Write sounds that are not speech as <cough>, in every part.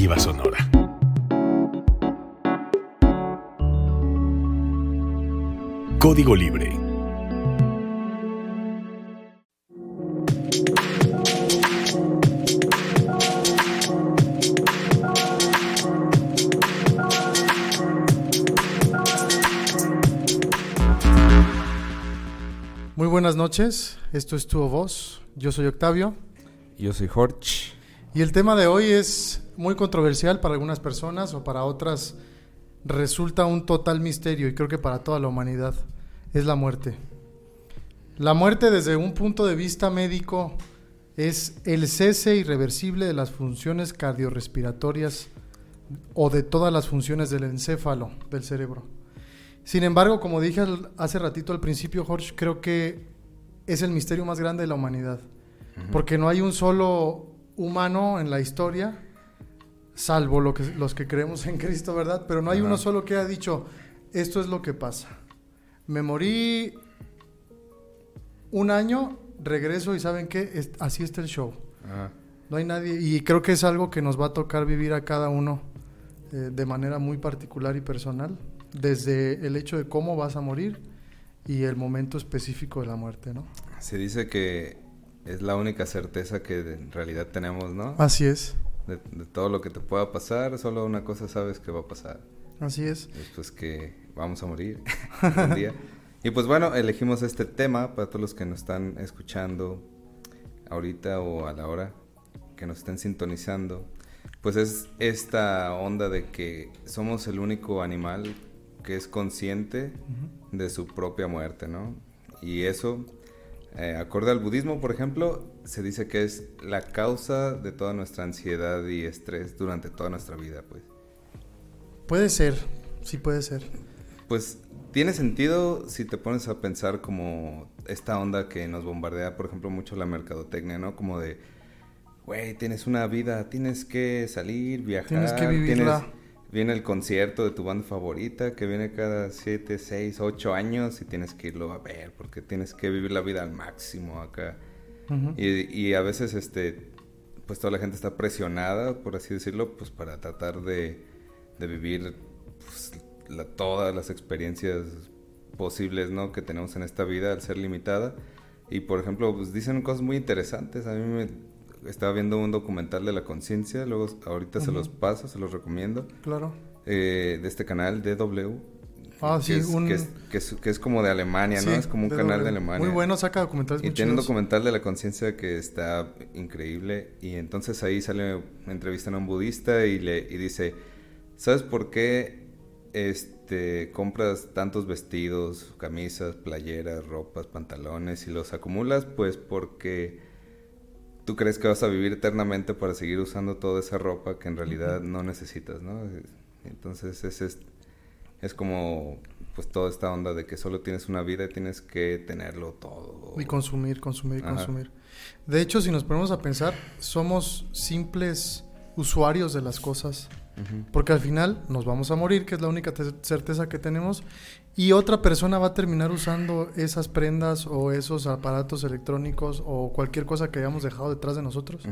Alternativa Sonora. Código Libre. Muy buenas noches, esto es Tu Voz, yo soy Octavio. Yo soy Jorge. Y el tema de hoy es muy controversial para algunas personas o para otras resulta un total misterio y creo que para toda la humanidad es la muerte. La muerte desde un punto de vista médico es el cese irreversible de las funciones cardiorrespiratorias o de todas las funciones del encéfalo del cerebro. Sin embargo, como dije hace ratito al principio, Jorge, creo que es el misterio más grande de la humanidad. Porque no hay un solo humano en la historia, salvo lo que, los que creemos en Cristo, ¿verdad? Pero no hay uno solo que ha dicho, esto es lo que pasa. Me morí un año, regreso y ¿saben qué? así está el show. No hay nadie, y creo que es algo que nos va a tocar vivir a cada uno eh, de manera muy particular y personal, desde el hecho de cómo vas a morir y el momento específico de la muerte, ¿no? Se dice que es la única certeza que en realidad tenemos, ¿no? Así es. De, todo lo que te pueda pasar, solo una cosa sabes que va a pasar. Así es. Es pues que vamos a morir <laughs> un día. Y pues bueno, elegimos este tema para todos los que nos están escuchando ahorita o a la hora que nos estén sintonizando. Pues es esta onda de que somos el único animal que es consciente de su propia muerte, ¿no? Y eso eh, acorde al budismo, por ejemplo, se dice que es la causa de toda nuestra ansiedad y estrés durante toda nuestra vida, pues. Puede ser, sí puede ser. Pues tiene sentido si te pones a pensar como esta onda que nos bombardea, por ejemplo, mucho la mercadotecnia, ¿no? Como de, güey, tienes una vida, tienes que salir, viajar, tienes que vivirla viene el concierto de tu banda favorita que viene cada 7, 6, 8 años y tienes que irlo a ver porque tienes que vivir la vida al máximo acá. y, a veces este pues toda la gente está presionada, por así decirlo, pues para tratar de, vivir pues, todas las experiencias posibles, ¿no? que tenemos en esta vida al ser limitada. Y por ejemplo, pues dicen cosas muy interesantes. A mí me, estaba viendo un documental de la conciencia, luego ahorita se los paso, se los recomiendo. Claro. Eh, de este canal, DW. Ah, sí, es, un... que, es, que, es, como de Alemania, ¿no? Es como un canal de Alemania. Muy bueno, saca documentales. Y tiene un documental de la conciencia que está increíble. Y entonces ahí sale, entrevistan a un budista y le y dice, ¿sabes por qué este, compras tantos vestidos, camisas, playeras, ropas, pantalones y los acumulas? Pues porque tú crees que vas a vivir eternamente para seguir usando toda esa ropa que en realidad no necesitas, ¿no? Entonces es, es, como pues toda esta onda de que solo tienes una vida y tienes que tenerlo todo. Y consumir, consumir, consumir. De hecho, si nos ponemos a pensar, somos simples usuarios de las cosas. Porque al final nos vamos a morir, que es la única certeza que tenemos, y otra persona va a terminar usando esas prendas o esos aparatos electrónicos o cualquier cosa que hayamos dejado detrás de nosotros.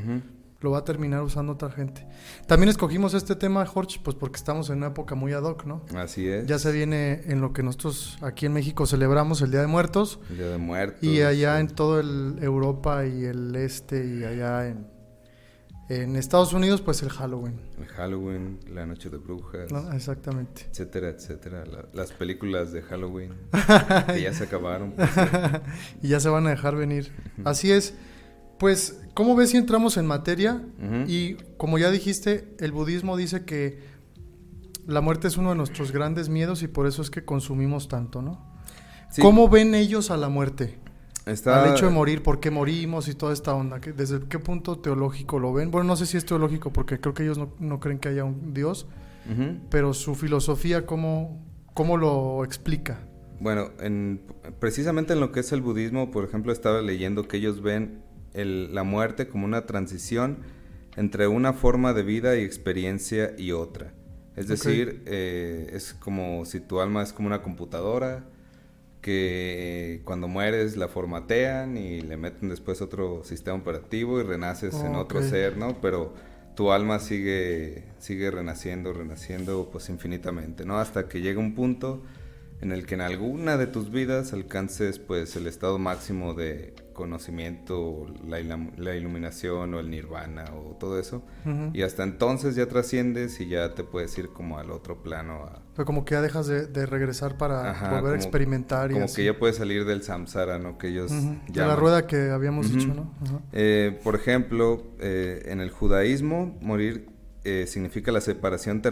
Lo va a terminar usando otra gente. También escogimos este tema, Jorge, pues porque estamos en una época muy ad hoc, ¿no? Así es. Ya se viene en lo que nosotros aquí en México celebramos el Día de Muertos. El Día de Muertos. Y allá en todo el Europa y el este y allá en en Estados Unidos, pues el Halloween. El Halloween, la Noche de Brujas. exactamente. Etcétera, etcétera. las películas de Halloween <laughs> que ya se acabaron. Pues, <laughs> y ya se van a dejar venir. Así es. Pues, ¿cómo ves si entramos en materia? Y como ya dijiste, el budismo dice que la muerte es uno de nuestros grandes miedos y por eso es que consumimos tanto, ¿no? ¿Cómo ven ellos a la muerte? Al hecho de morir, por qué morimos y toda esta onda. ¿Desde qué punto teológico lo ven? Bueno, no sé si es teológico porque creo que ellos no, creen que haya un Dios, pero su filosofía, ¿cómo, ¿cómo lo explica? Bueno, en, precisamente en lo que es el budismo, por ejemplo, estaba leyendo que ellos ven la muerte como una transición entre una forma de vida y experiencia y otra. Es decir, eh, es como si tu alma es como una computadora que cuando mueres la formatean y le meten después otro sistema operativo y renaces en otro ser, ¿no? Pero tu alma sigue, sigue renaciendo, renaciendo pues infinitamente, ¿no? Hasta que llega un punto en el que en alguna de tus vidas alcances pues el estado máximo de conocimiento, la, la iluminación o el nirvana o todo eso. Y hasta entonces ya trasciendes y ya te puedes ir como al otro plano. A... como que ya dejas de, regresar para volver a experimentar. Y como que ya puedes salir del samsara, ¿no? Que ellos De la rueda que habíamos dicho, ¿no? Eh, por ejemplo, eh, en el judaísmo, morir eh, significa la separación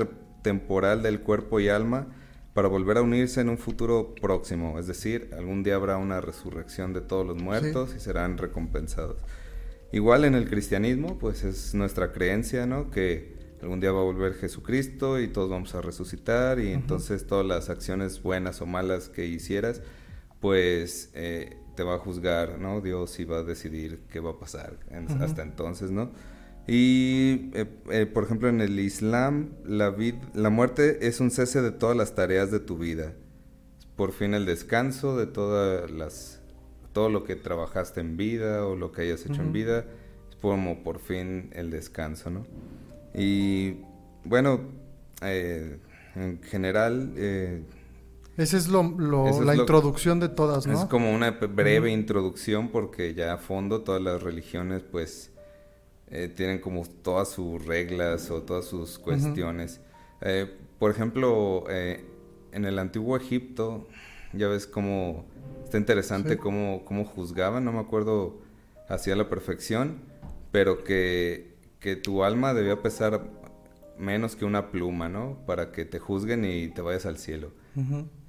temporal del cuerpo y alma para volver a unirse en un futuro próximo, es decir, algún día habrá una resurrección de todos los muertos y serán recompensados. Igual en el cristianismo, pues es nuestra creencia, ¿no? Que algún día va a volver Jesucristo y todos vamos a resucitar y entonces todas las acciones buenas o malas que hicieras, pues eh, te va a juzgar, ¿no? Dios y va a decidir qué va a pasar hasta entonces, ¿no? Y, eh, eh, por ejemplo, en el Islam, la, la muerte es un cese de todas las tareas de tu vida. Por fin el descanso de todas las, todo lo que trabajaste en vida o lo que hayas hecho en vida. Es como por fin el descanso, ¿no? Y, bueno, eh, en general... esa es, lo, la introducción de todas, ¿no? Es como una breve introducción porque ya a fondo todas las religiones, pues eh, tienen como todas sus reglas o todas sus cuestiones. Eh, por ejemplo, eh, en el antiguo Egipto, ya ves cómo está interesante cómo, cómo, juzgaban, no me acuerdo hacia la perfección, pero que, que tu alma debía pesar menos que una pluma, ¿no? Para que te juzguen y te vayas al cielo.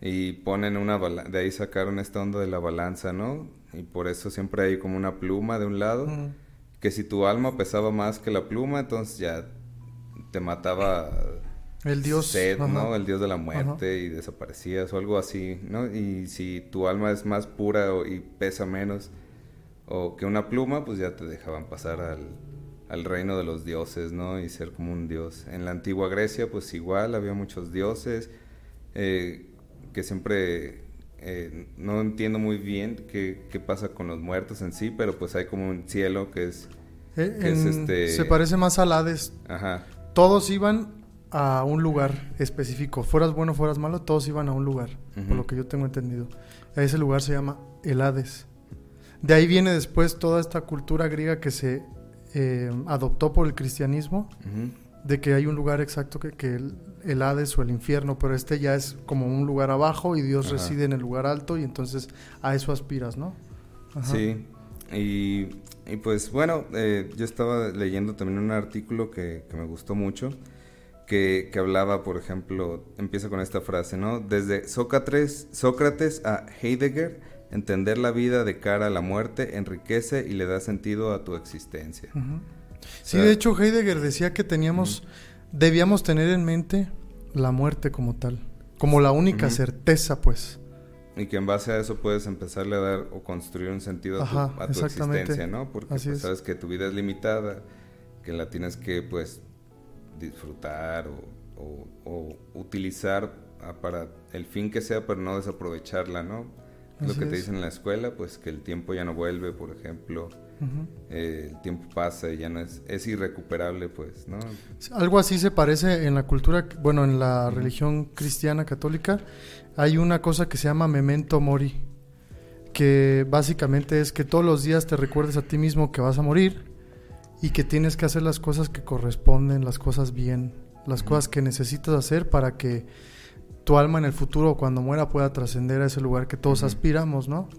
Y ponen una balanza, de ahí sacaron esta onda de la balanza, ¿no? Y por eso siempre hay como una pluma de un lado que si tu alma pesaba más que la pluma, entonces ya te mataba el dios ¿no? El dios de la muerte y desaparecías o algo así, ¿no? Y si tu alma es más pura y pesa menos o que una pluma, pues ya te dejaban pasar al, reino de los dioses, ¿no? Y ser como un dios. En la antigua Grecia, pues igual había muchos dioses eh, que siempre eh, no entiendo muy bien qué, pasa con los muertos en sí, pero pues hay como un cielo que es... Eh, este... Se parece más al Hades. Ajá. Todos iban a un lugar específico. Fueras bueno, fueras malo, todos iban a un lugar, por lo que yo tengo entendido. Ese lugar se llama el Hades. De ahí viene después toda esta cultura griega que se eh, adoptó por el cristianismo de que hay un lugar exacto que, que el, Hades o el infierno, pero este ya es como un lugar abajo y Dios reside en el lugar alto y entonces a eso aspiras, ¿no? Sí, y, pues bueno, eh, yo estaba leyendo también un artículo que, me gustó mucho, que, que, hablaba, por ejemplo, empieza con esta frase, ¿no? Desde Sócrates, Sócrates a Heidegger, entender la vida de cara a la muerte enriquece y le da sentido a tu existencia. Sí, de hecho Heidegger decía que teníamos, debíamos tener en mente la muerte como tal, como la única certeza, pues. Y que en base a eso puedes empezarle a dar o construir un sentido a tu, existencia, ¿no? Porque pues, sabes que tu vida es limitada, que la tienes que, pues, disfrutar o, utilizar para el fin que sea, pero no desaprovecharla, ¿no? Lo que te dicen en la escuela, pues que el tiempo ya no vuelve, por ejemplo eh, el tiempo pasa y ya no es, es irrecuperable, pues, ¿no? Algo así se parece en la cultura, bueno, en la religión cristiana católica, hay una cosa que se llama memento mori, que básicamente es que todos los días te recuerdes a ti mismo que vas a morir y que tienes que hacer las cosas que corresponden, las cosas bien, las cosas que necesitas hacer para que tu alma en el futuro, cuando muera, pueda trascender a ese lugar que todos aspiramos, ¿no?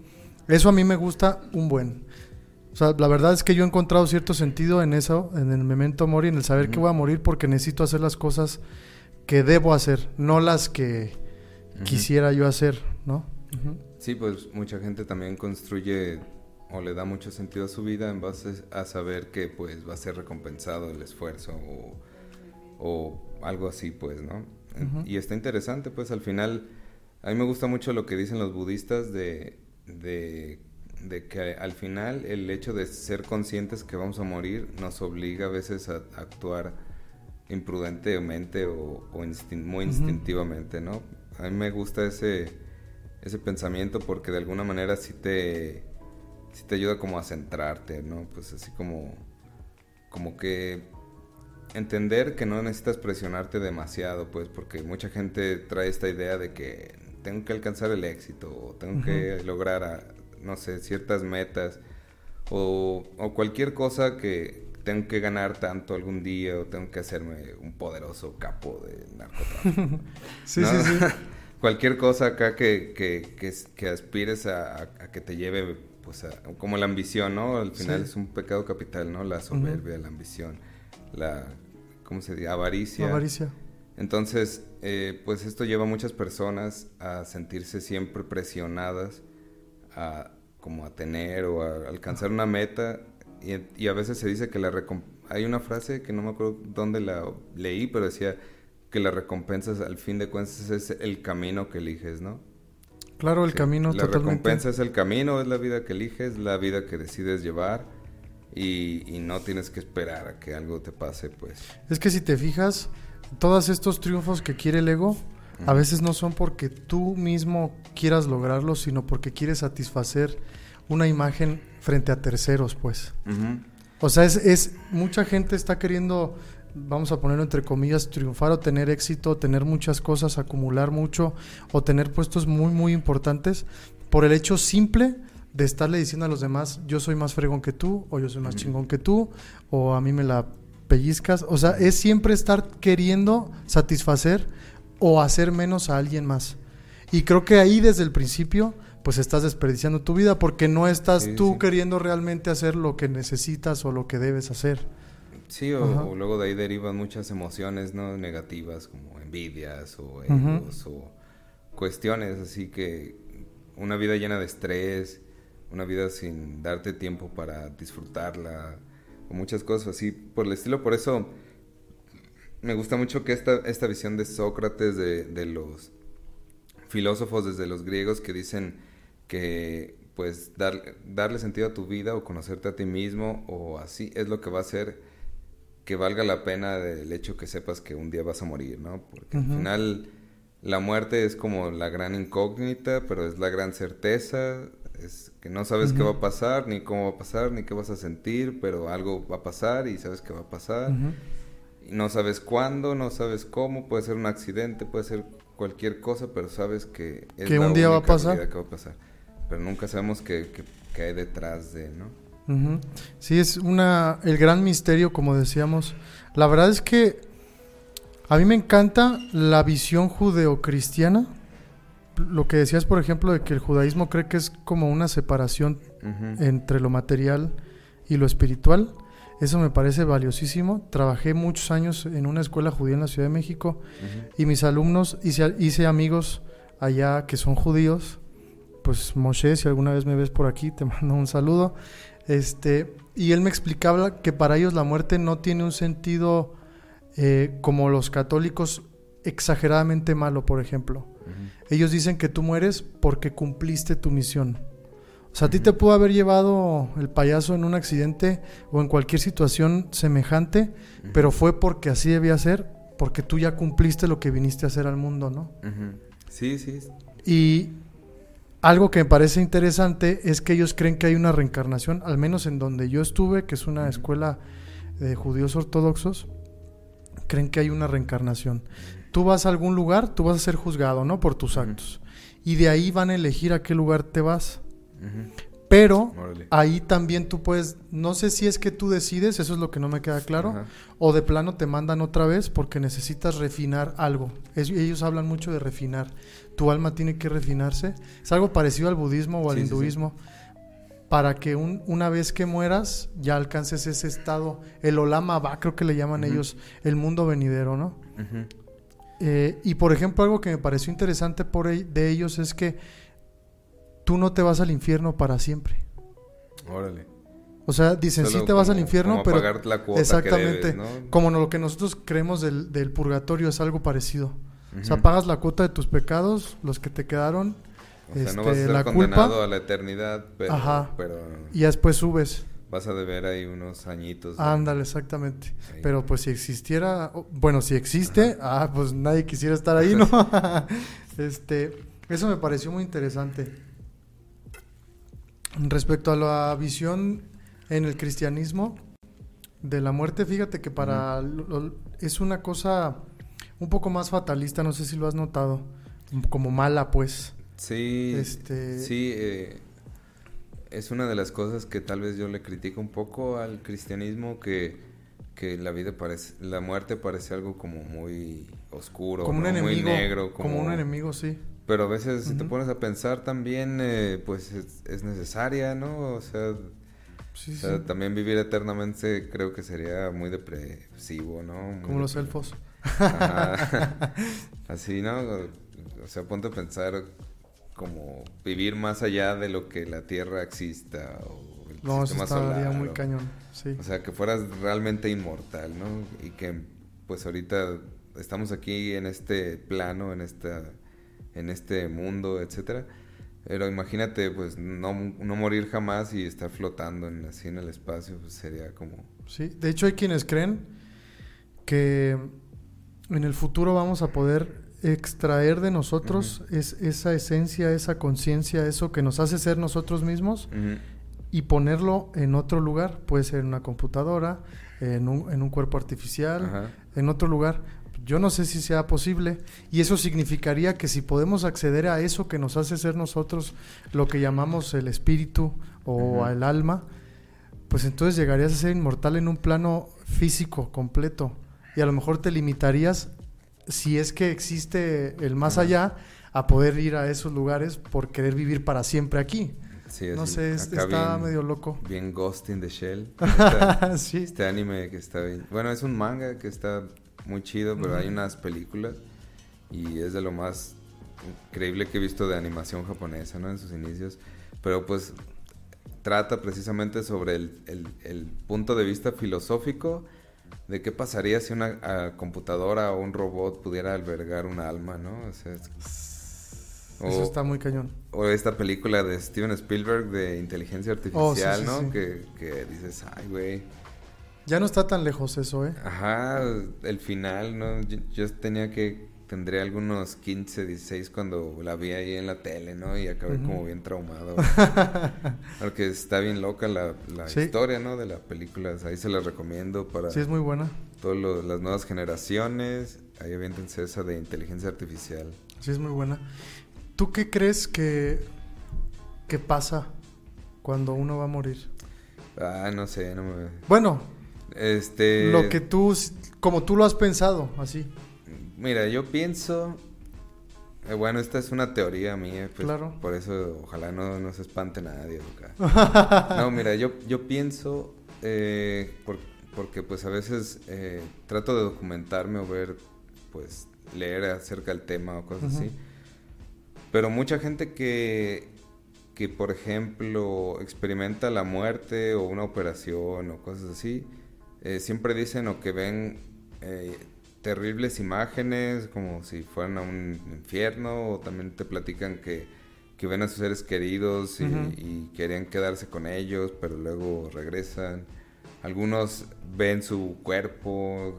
Eso a mí me gusta un buen. O sea, la verdad es que yo he encontrado cierto sentido en eso, en el memento mori, en el saber que voy a morir porque necesito hacer las cosas que debo hacer, no las que quisiera yo hacer, ¿no? Sí, pues mucha gente también construye o le da mucho sentido a su vida en base a saber que pues va a ser recompensado el esfuerzo o, algo así, pues, ¿no? Y está interesante, pues al final, a mí me gusta mucho lo que dicen los budistas de, de de que al final el hecho de ser conscientes que vamos a morir nos obliga a veces a, actuar imprudentemente o, muy instintivamente, ¿no? A mí me gusta ese, ese pensamiento porque de alguna manera sí te, sí te ayuda como a centrarte, ¿no? Pues así como, como que entender que no necesitas presionarte demasiado, pues, porque mucha gente trae esta idea de que tengo que alcanzar el éxito, o tengo que lograr, no sé, ciertas metas, o, o, cualquier cosa que tengo que ganar tanto algún día, o tengo que hacerme un poderoso capo de narcotráfico. <laughs> sí, sí, sí. <laughs> cualquier cosa acá que, que, que, aspires a, a, que te lleve, pues, a, como la ambición, ¿no? Al final es un pecado capital, ¿no? La soberbia, la ambición, la, ¿cómo se dice? Avaricia. Avaricia. Entonces, eh, pues esto lleva a muchas personas a sentirse siempre presionadas a como a tener o a alcanzar una meta y, y a veces se dice que la hay una frase que no me acuerdo dónde la leí, pero decía que la recompensa al fin de cuentas es el camino que eliges, ¿no? Claro, el camino La recompensa es el camino, es la vida que eliges, la vida que decides llevar y, y, no tienes que esperar a que algo te pase, pues. Es que si te fijas, todos estos triunfos que quiere el ego, a veces no son porque tú mismo quieras lograrlos, sino porque quieres satisfacer una imagen frente a terceros, pues. O sea, es, es, mucha gente está queriendo vamos a ponerlo entre comillas, triunfar o tener éxito, tener muchas cosas, acumular mucho o tener puestos muy, muy importantes por el hecho simple de estarle diciendo a los demás, yo soy más fregón que tú, o yo soy más chingón que tú, o a mí me la pellizcas. O sea, es siempre estar queriendo satisfacer o hacer menos a alguien más. Y creo que ahí desde el principio, pues estás desperdiciando tu vida porque no estás tú queriendo realmente hacer lo que necesitas o lo que debes hacer. Sí, o, luego de ahí derivan muchas emociones no negativas como envidias o egos o cuestiones así que una vida llena de estrés, una vida sin darte tiempo para disfrutarla o muchas cosas así por el estilo. Por eso me gusta mucho que esta, esta visión de Sócrates, de, de los filósofos desde los griegos que dicen que pues dar, darle sentido a tu vida o conocerte a ti mismo o así es lo que va a hacer que valga la pena el hecho que sepas que un día vas a morir, ¿no? Porque al final la muerte es como la gran incógnita, pero es la gran certeza, es que no sabes qué va a pasar, ni cómo va a pasar, ni qué vas a sentir, pero algo va a pasar y sabes que va a pasar. No sabes cuándo, no sabes cómo, puede ser un accidente, puede ser cualquier cosa, pero sabes que es que un día va a pasar. Que va a pasar. Pero nunca sabemos qué hay detrás de, ¿no? Sí, es una el gran misterio, como decíamos. La verdad es que a mí me encanta la visión judeocristiana. Lo que decías, por ejemplo, de que el judaísmo cree que es como una separación entre lo material y lo espiritual. Eso me parece valiosísimo. Trabajé muchos años en una escuela judía en la Ciudad de México y mis alumnos, hice, hice amigos allá que son judíos. Pues Moshe, si alguna vez me ves por aquí, te <laughs> mando un saludo. Este, y él me explicaba que para ellos la muerte no tiene un sentido eh, como los católicos exageradamente malo, por ejemplo. Ellos dicen que tú mueres porque cumpliste tu misión. O sea, a ti te pudo haber llevado el payaso en un accidente o en cualquier situación semejante, pero fue porque así debía ser, porque tú ya cumpliste lo que viniste a hacer al mundo, ¿no? Sí, sí. Y algo que me parece interesante es que ellos creen que hay una reencarnación, al menos en donde yo estuve, que es una escuela de judíos ortodoxos, creen que hay una reencarnación. Tú vas a algún lugar, tú vas a ser juzgado, ¿no? Por tus actos. Y de ahí van a elegir a qué lugar te vas. Pero ahí también tú puedes, no sé si es que tú decides, eso es lo que no me queda claro, o de plano te mandan otra vez porque necesitas refinar algo. ellos hablan mucho de refinar. Tu alma tiene que refinarse. Es algo parecido al budismo o al hinduismo. Para que una vez que mueras ya alcances ese estado, el olama va, creo que le llaman ellos, el mundo venidero, ¿no? Eh, y por ejemplo, algo que me pareció interesante por de ellos es que tú no te vas al infierno para siempre. Órale. O sea, dicen, sí te vas al infierno, pero... exactamente. Como lo que nosotros creemos del, purgatorio es algo parecido. O sea, pagas la cuota de tus pecados, los que te quedaron. O sea, no vas a este, ser la condenado a la eternidad, pero, Ajá. Y después subes. Vas a deber ahí unos añitos. Ándale, exactamente. Pero pues si existiera, bueno, si existe, ah, pues nadie quisiera estar ahí, ¿no? <laughs> <laughs> este, eso me pareció muy interesante. Respecto a la visión en el cristianismo, de la muerte, fíjate que para es una cosa un poco más fatalista, no sé si lo has notado, como mala pues. Sí, este... sí, eh, es una de las cosas que tal vez yo le critico un poco al cristianismo que, que la vida parece, la muerte parece algo como muy oscuro, como un enemigo, muy negro, como... un enemigo, sí. Pero a veces si te pones a pensar también, eh, pues es, necesaria, ¿no? O sea, también vivir eternamente creo que sería muy depresivo, ¿no? como los elfos. <laughs> Así, ¿no? O sea, ponte a pensar como vivir más allá de lo que la Tierra exista o el no, sistema solar. muy cañón, sí. O sea, que fueras realmente inmortal, ¿no? Y que pues ahorita estamos aquí en este plano, en esta en este mundo, etcétera. Pero imagínate, pues, no, no morir jamás y estar flotando en, así en el espacio, pues sería como... Sí, de hecho hay quienes creen que en el futuro vamos a poder extraer de nosotros es, esa esencia, esa conciencia, eso que nos hace ser nosotros mismos y ponerlo en otro lugar. Puede ser en una computadora, en un, en un cuerpo artificial, en otro lugar. Yo no sé si sea posible y eso significaría que si podemos acceder a eso que nos hace ser nosotros lo que llamamos el espíritu o el alma, pues entonces llegarías a ser inmortal en un plano físico completo y a lo mejor te limitarías si es que existe el más allá, a poder ir a esos lugares por querer vivir para siempre aquí. no sé, está medio loco. Bien Ghost in the Shell. <laughs> sí. Este anime que está bien. Bueno, es un manga que está muy chido, pero hay unas películas y es de lo más increíble que he visto de animación japonesa, ¿no? En sus inicios. Pero pues trata precisamente sobre el, el punto de vista filosófico de qué pasaría si una computadora o un robot pudiera albergar un alma, ¿no? O sea, Eso está muy cañón. O esta película de Steven Spielberg de inteligencia artificial, oh, ¿no? Que, que, dices, ay, güey. Ya no está tan lejos eso, ¿eh? Ajá, el final, ¿no? yo tenía que tendré algunos 15, 16 cuando la vi ahí en la tele, ¿no? Y acabé como bien traumado. <laughs> Porque está bien loca la, historia, ¿no? De la película. Ahí se la recomiendo para... Sí, es muy buena. Todas las nuevas generaciones. Ahí aviéntense esa de inteligencia artificial. Sí, es muy buena. ¿Tú qué crees que, que pasa cuando uno va a morir? Ah, no sé, no me... Bueno, este... Lo que tú, como tú lo has pensado, así. Mira, yo pienso. Eh, bueno, esta es una teoría mía, pues, claro. por eso ojalá no, se espante nadie acá. <laughs> no, mira, yo, yo pienso, eh, porque pues a veces eh, trato de documentarme o ver, pues leer acerca del tema o cosas así. Pero mucha gente que, que, por ejemplo, experimenta la muerte o una operación o cosas así, siempre dicen o que ven terribles imágenes, como si fueran a un infierno, o también te platican que, ven a sus seres queridos y, querían quedarse con ellos, pero luego regresan. Algunos ven su cuerpo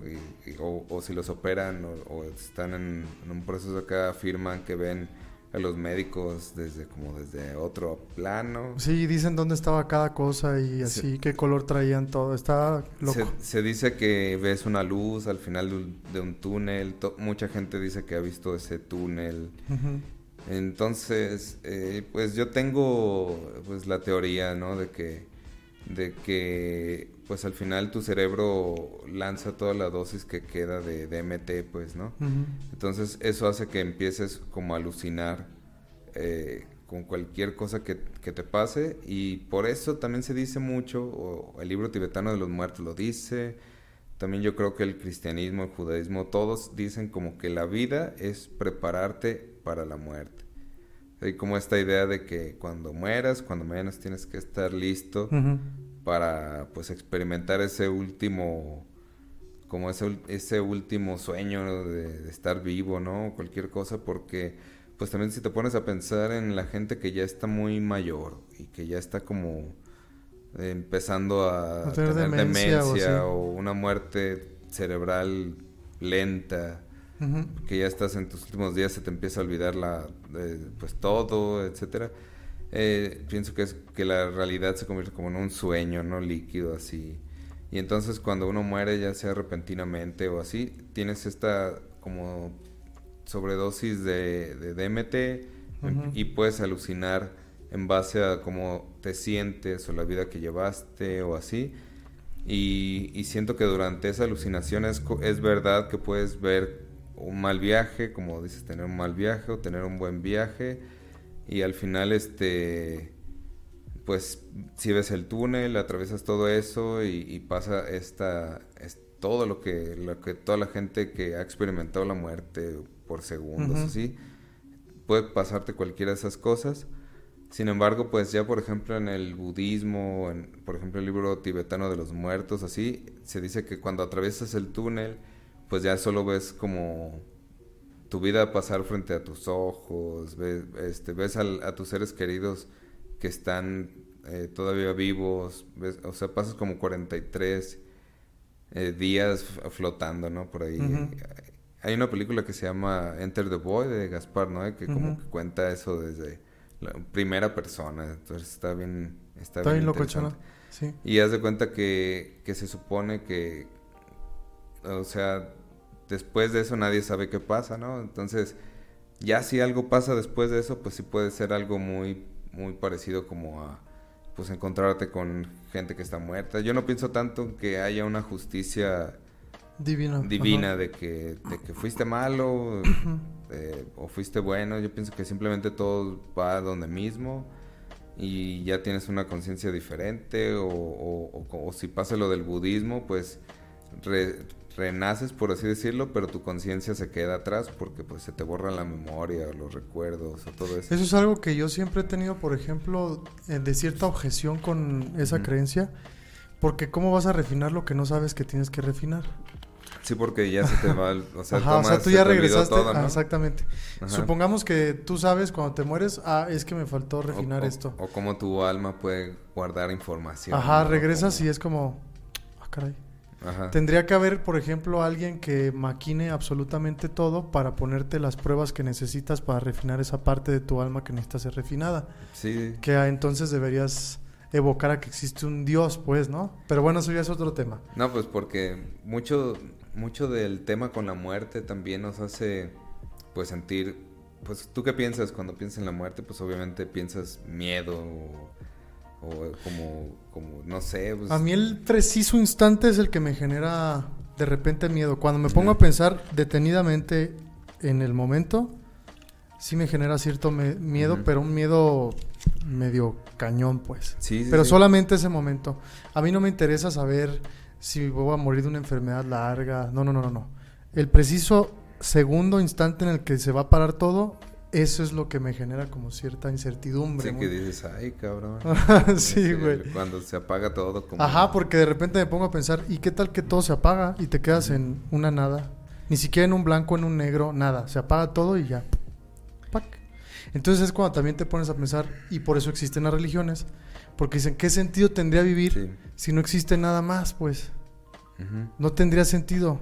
o, si los operan o, están en, en, un proceso acá, afirman que ven a los médicos desde como desde otro plano. Sí, dicen dónde estaba cada cosa y así, qué color traían todo. Está loco. Se, dice que ves una luz al final de un, túnel. mucha gente dice que ha visto ese túnel. Entonces, eh, pues yo tengo pues la teoría, ¿no? De que, de que pues al final tu cerebro lanza toda la dosis que queda de DMT, pues, ¿no? Entonces eso hace que empieces como a alucinar eh, con cualquier cosa que, te pase y por eso también se dice mucho, o el libro tibetano de los muertos lo dice, también yo creo que el cristianismo, el judaísmo, todos dicen como que la vida es prepararte para la muerte. Hay como esta idea de que cuando mueras, cuando menos tienes que estar listo para pues experimentar ese último como ese, ese último sueño de, estar vivo, ¿no? Cualquier cosa, porque pues también si te pones a pensar en la gente que ya está muy mayor y que ya está como empezando a, tener, demencia, o, una muerte cerebral lenta, que ya estás en tus últimos días, se te empieza a olvidar la, pues todo, etcétera eh, pienso que es que la realidad se convierte como en un sueño, ¿no? Líquido así. Y entonces cuando uno muere, ya sea repentinamente o así, tienes esta como sobredosis de, de DMT y puedes alucinar en base a cómo te sientes o la vida que llevaste o así. Y, siento que durante esa alucinación es, es, verdad que puedes ver un mal viaje, como dices, tener un mal viaje o tener un buen viaje. Y al final, este, pues si ves el túnel, atraviesas todo eso y, pasa esta, es todo lo que, lo que toda la gente que ha experimentado la muerte por segundos, así, puede pasarte cualquiera de esas cosas. Sin embargo, pues ya por ejemplo en el budismo, en, por ejemplo el libro tibetano de los muertos, así, se dice que cuando atraviesas el túnel, pues ya solo ves como tu vida pasar frente a tus ojos, ves, este, ves a tus seres queridos que están eh, todavía vivos, ves, o sea, pasas como 43 eh, días flotando, ¿no? Por ahí. Hay una película que se llama Enter the Boy de Gaspar Noé, que como que cuenta eso desde la primera persona. Entonces está bien. Está, bien, bien Sí. Y haz de cuenta que, que se supone que. O sea, después de eso nadie sabe qué pasa, ¿no? Entonces, ya si algo pasa después de eso, pues sí puede ser algo muy, muy parecido como a pues encontrarte con gente que está muerta. Yo no pienso tanto que haya una justicia divina, divina de que, de que fuiste malo. Eh, o fuiste bueno, yo pienso que simplemente todo va donde mismo y ya tienes una conciencia diferente o, o, si pasa lo del budismo, pues renaces, por así decirlo, pero tu conciencia se queda atrás porque pues se te borra la memoria, los recuerdos o todo eso. Eso es algo que yo siempre he tenido, por ejemplo, eh, de cierta objeción con esa creencia, porque ¿cómo vas a refinar lo que no sabes que tienes que refinar? Sí, porque ya se te va, o sea, <laughs> o sea tú ya regresaste, exactamente. Supongamos que tú sabes cuando te mueres, ah, es que me faltó refinar esto. O cómo tu alma puede guardar información. Ajá, regresas y es como, ah, caray. Ajá. Tendría que haber, por ejemplo, alguien que maquine absolutamente todo para ponerte las pruebas que necesitas para refinar esa parte de tu alma que necesita ser refinada. Sí. Que entonces deberías evocar a que existe un Dios, pues, ¿no? Pero bueno, eso ya es otro tema. No, pues porque mucho mucho del tema con la muerte también nos hace pues sentir pues tú qué piensas cuando piensas en la muerte pues obviamente piensas miedo o, como como no sé pues. A mí el preciso instante es el que me genera de repente miedo. Cuando me pongo a pensar detenidamente en el momento sí me genera cierto miedo pero un miedo medio cañón pues. Sí, pero solamente ese momento. A mí no me interesa saber si voy a morir de una enfermedad larga. No, no, no, no, no. El preciso segundo instante en el que se va a parar todo, eso es lo que me genera como cierta incertidumbre. Sí, que dices, ay, cabrón. <laughs> sí, güey. Cuando se apaga todo. Como... Ajá, porque de repente me pongo a pensar, ¿y qué tal que todo se apaga y te quedas en una nada? Ni siquiera en un blanco, en un negro, nada. Se apaga todo y ya. ¡Pac! Entonces es cuando también te pones a pensar, y por eso existen las religiones, porque dicen, ¿qué sentido tendría vivir si no existe nada más? Pues no tendría sentido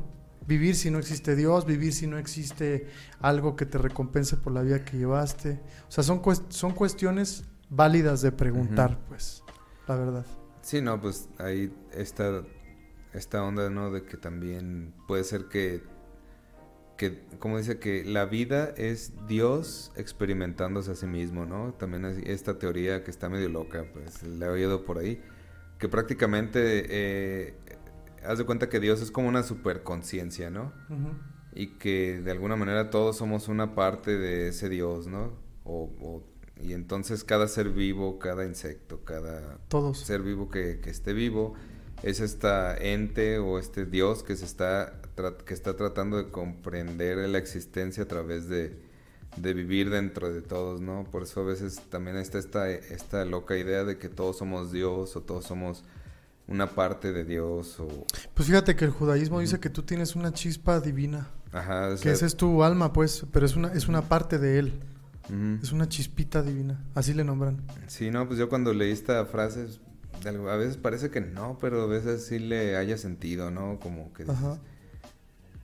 vivir si no existe Dios, vivir si no existe algo que te recompense por la vida que llevaste. O sea, son, son cuestiones válidas de preguntar, pues, la verdad. Sí, no, pues ahí está esta onda, ¿no? De que también puede ser que que, como dice, que la vida es Dios experimentándose a sí mismo, ¿no? También esta teoría que está medio loca, pues la he oído por ahí, que prácticamente, eh, haz de cuenta que Dios es como una superconciencia, ¿no? Y que de alguna manera todos somos una parte de ese Dios, ¿no? O, y entonces cada ser vivo, cada insecto, cada ser vivo que, que esté vivo, es esta ente o este Dios que se está que está tratando de comprender la existencia a través de, vivir dentro de todos, ¿no? Por eso a veces también está esta, esta loca idea de que todos somos Dios o todos somos una parte de Dios o... Pues fíjate que el judaísmo dice que tú tienes una chispa divina. Ajá. que esa es tu alma, pues, pero es una, es una parte de él. Es una chispita divina, así le nombran. Sí, no, pues yo cuando leí esta frase, a veces parece que no, pero a veces sí le haya sentido, ¿no? Como que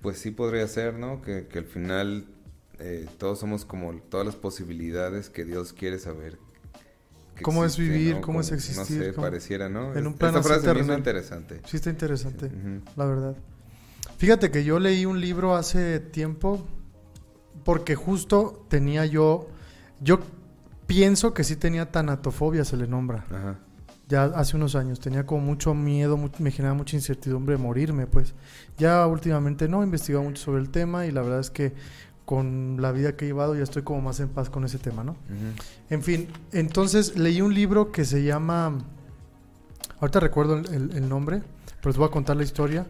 pues sí podría ser, ¿no? Que, al final eh, todos somos como todas las posibilidades que Dios quiere saber ¿Cómo es existe, vivir? ¿no? ¿Cómo es Como, existir? No sé, ¿Cómo? pareciera, ¿no? En un Esta plano así frase terrenal. interesante. Sí está interesante, Ujú. la verdad. Fíjate que yo leí un libro hace tiempo porque justo tenía yo, yo pienso que sí tenía tanatofobia, se le nombra. Ajá. Ya hace unos años tenía como mucho miedo, me generaba mucha incertidumbre de morirme, pues. Ya últimamente no, he investigado mucho sobre el tema y la verdad es que con la vida que he llevado ya estoy como más en paz con ese tema, ¿no? En fin, entonces leí un libro que se llama. Ahorita recuerdo el, el- el nombre, pero les voy a contar la historia.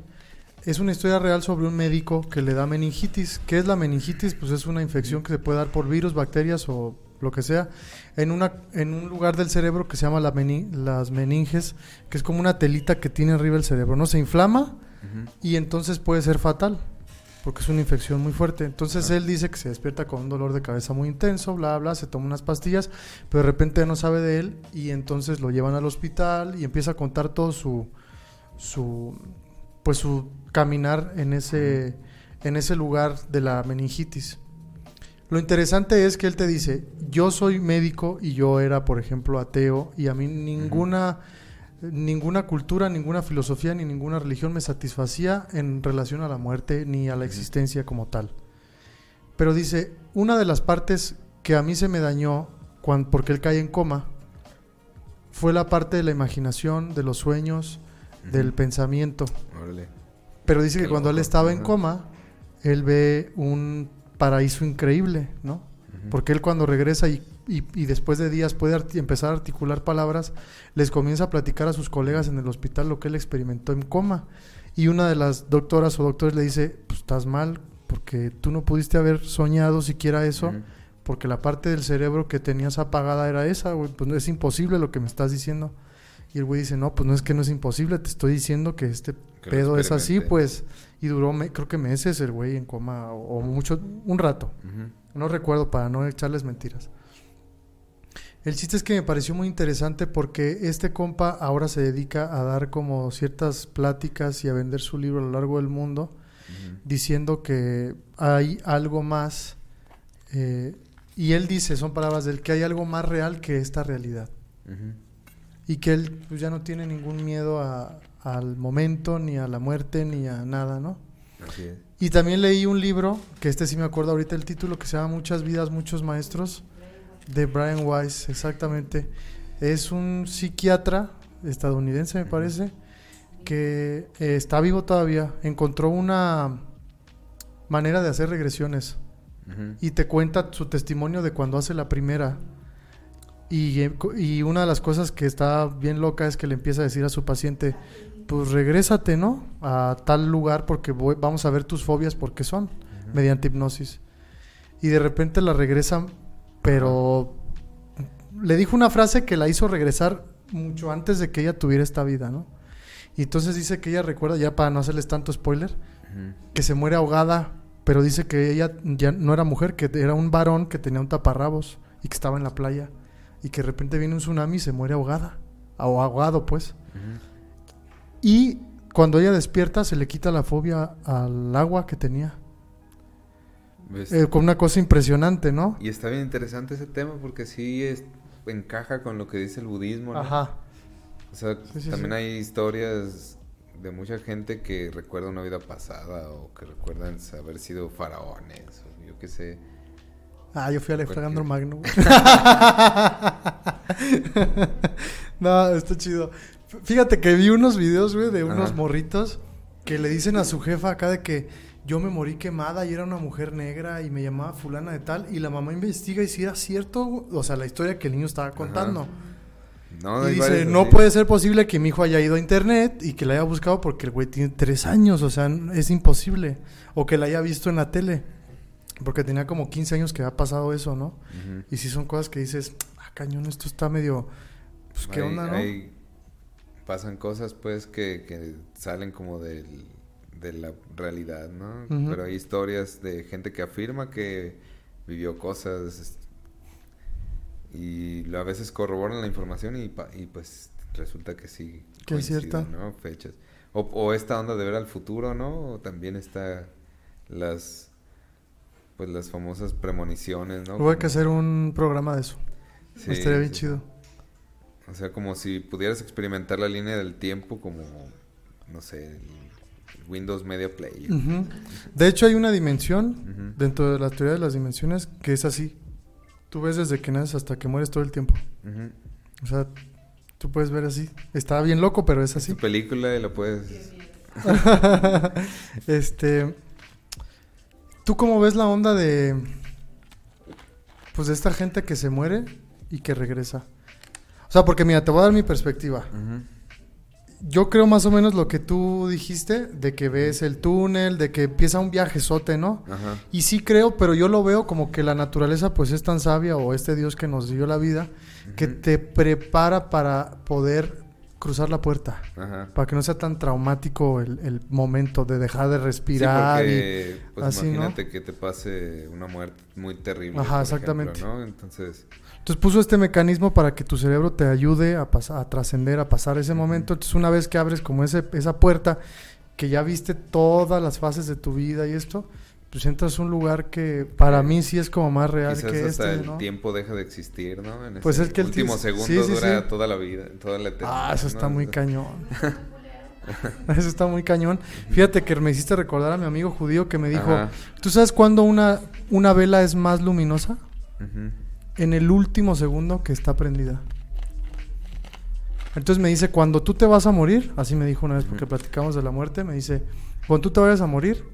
Es una historia real sobre un médico que le da meningitis. ¿Qué es la meningitis? Pues es una infección que se puede dar por virus, bacterias o lo que sea, en, una, en un lugar del cerebro que se llama la meni- las meninges, que es como una telita que tiene arriba el cerebro. No se inflama y entonces puede ser fatal, porque es una infección muy fuerte. Entonces él dice que se despierta con un dolor de cabeza muy intenso, bla, bla, se toma unas pastillas, pero de repente no sabe de él y entonces lo llevan al hospital y empieza a contar todo su, su pues su caminar en ese, en ese lugar de la meningitis. Lo interesante es que él te dice, yo soy médico y yo era, por ejemplo, ateo y a mí ninguna, ninguna cultura, ninguna filosofía ni ninguna religión me satisfacía en relación a la muerte ni a la existencia como tal. Pero dice, una de las partes que a mí se me dañó cuan- porque él cae en coma fue la parte de la imaginación, de los sueños, del pensamiento. Órale. Pero dice que cuando él estaba en coma, él ve un paraíso increíble, ¿no? Porque él cuando regresa y, y- y después de días puede empezar a articular palabras, les comienza a platicar a sus colegas en el hospital lo que él experimentó en coma. Y una de las doctoras o doctores le dice, pues estás mal, porque tú no pudiste haber soñado siquiera eso, porque la parte del cerebro que tenías apagada era esa, güey, pues no es imposible lo que me estás diciendo. Y el güey dice, no, pues no es que no es imposible, te estoy diciendo que este Que pedo es así, pues. Y duró, me- creo que meses el güey en coma, o, o mucho, un rato. No recuerdo para no echarles mentiras. El chiste es que me pareció muy interesante porque este compa ahora se dedica a dar como ciertas pláticas y a vender su libro a lo largo del mundo, diciendo que hay algo más. eh, y él dice, son palabras del que hay algo más real que esta realidad. Y que él pues, ya no tiene ningún miedo a- al momento, ni a la muerte, ni a nada, ¿no? Así es. Y también leí un libro, que este sí me acuerdo ahorita el título, que se llama Muchas vidas, muchos maestros, de Brian Weiss, exactamente. Es un psiquiatra estadounidense, me parece, que eh, está vivo todavía. Encontró una manera de hacer regresiones y te cuenta su testimonio de cuando hace la primera. Y, eh, y una de las cosas que está bien loca es que le empieza a decir a su paciente, pues regrésate, ¿no? A tal lugar porque voy- vamos a ver tus fobias porque son, mediante hipnosis. Y de repente la regresan, pero le dijo una frase que la hizo regresar mucho antes de que ella tuviera esta vida, ¿no? Y entonces dice que ella recuerda, ya para no hacerles tanto spoiler, que se muere ahogada, pero dice que ella ya no era mujer, que era un varón que tenía un taparrabos y que estaba en la playa y que de repente viene un tsunami y se muere ahogada, o ahogado pues. Y cuando ella despierta se le quita la fobia al agua que tenía. Eh, con una cosa impresionante, ¿no? Y está bien interesante ese tema porque sí es- encaja con lo que dice el budismo, ¿no? Ajá. O sea, Sí, sí, también sí. hay historias de mucha gente que recuerda una vida pasada o que recuerdan haber sido faraones o yo qué sé. Ah, yo fui a Alejandro Magno. <laughs> no, está chido. Fíjate que vi unos videos, güey, de unos Ajá. morritos que le dicen a su jefa acá de que yo me morí quemada y era una mujer negra y me llamaba fulana de tal y la mamá investiga y si era cierto, o sea, la historia que el niño estaba contando. No, Y dice, no puede ser posible que mi hijo haya ido a internet y que la haya buscado porque el güey tiene tres años, o sea, es imposible. O que la haya visto en la tele, porque tenía como 15 años que había pasado eso, ¿no? Y si son cosas que dices, ah, cañón, esto está medio, pues, ¿qué Hay- onda, no? hay- pasan cosas pues que, que salen como del- de la realidad, ¿no? Pero hay historias de gente que afirma que vivió cosas y a veces corroboran la información y, y pues resulta que sí. Que es cierta. ¿no? Fechas. O, o esta onda de ver al futuro, ¿no? O también está las pues las famosas premoniciones, ¿no? Hay que hacer un programa de eso. Sí, Estaría bien sí, chido. O sea, como si pudieras experimentar la línea del tiempo como, no sé, el Windows Media Player. De hecho, hay una dimensión dentro de la teoría de las dimensiones que es así. Tú ves desde que naces hasta que mueres todo el tiempo. O sea, tú puedes ver así. Está bien loco, pero es Es así. tu película y la puedes... <laughs> este. ¿Tú cómo ves la onda de. Pues de esta gente que se muere y que regresa? O sea, porque mira, te voy a dar mi perspectiva. Yo creo más o menos lo que tú dijiste, de que ves el túnel, de que empieza un viajezote, ¿no? Ajá. Y sí creo, pero yo lo veo como que la naturaleza pues es tan sabia o este Dios que nos dio la vida que te prepara para poder cruzar la puerta. Ajá. Para que no sea tan traumático el, el momento de dejar de Sí, respirar. y- pues así, ¿no? imagínate que te pase una muerte muy terrible. Ajá, por exactamente. ejemplo, ¿no? Entonces, Entonces puso este mecanismo para que tu cerebro te ayude a, pasar, a trascender, a pasar ese momento. Entonces una vez que abres como ese, esa puerta, que ya viste todas las fases de tu vida y esto, pues entras a un lugar que para mí sí es como más real quizás que hasta este, el ¿no? tiempo deja de existir, ¿no? En Pues es que el último segundo sí, sí, dura sí. toda la vida, toda la eternidad. Ah, eso está ¿no? muy <laughs> cañón. <laughs> eso está muy cañón. Fíjate que me hiciste recordar a mi amigo judío que me dijo, Ajá. ¿tú sabes cuándo una, una vela es más luminosa? Ujú. En el último segundo que está prendida. Entonces me dice, cuando tú te vas a morir, así me dijo una vez porque platicamos de la muerte, me dice, cuando tú te vayas a morir,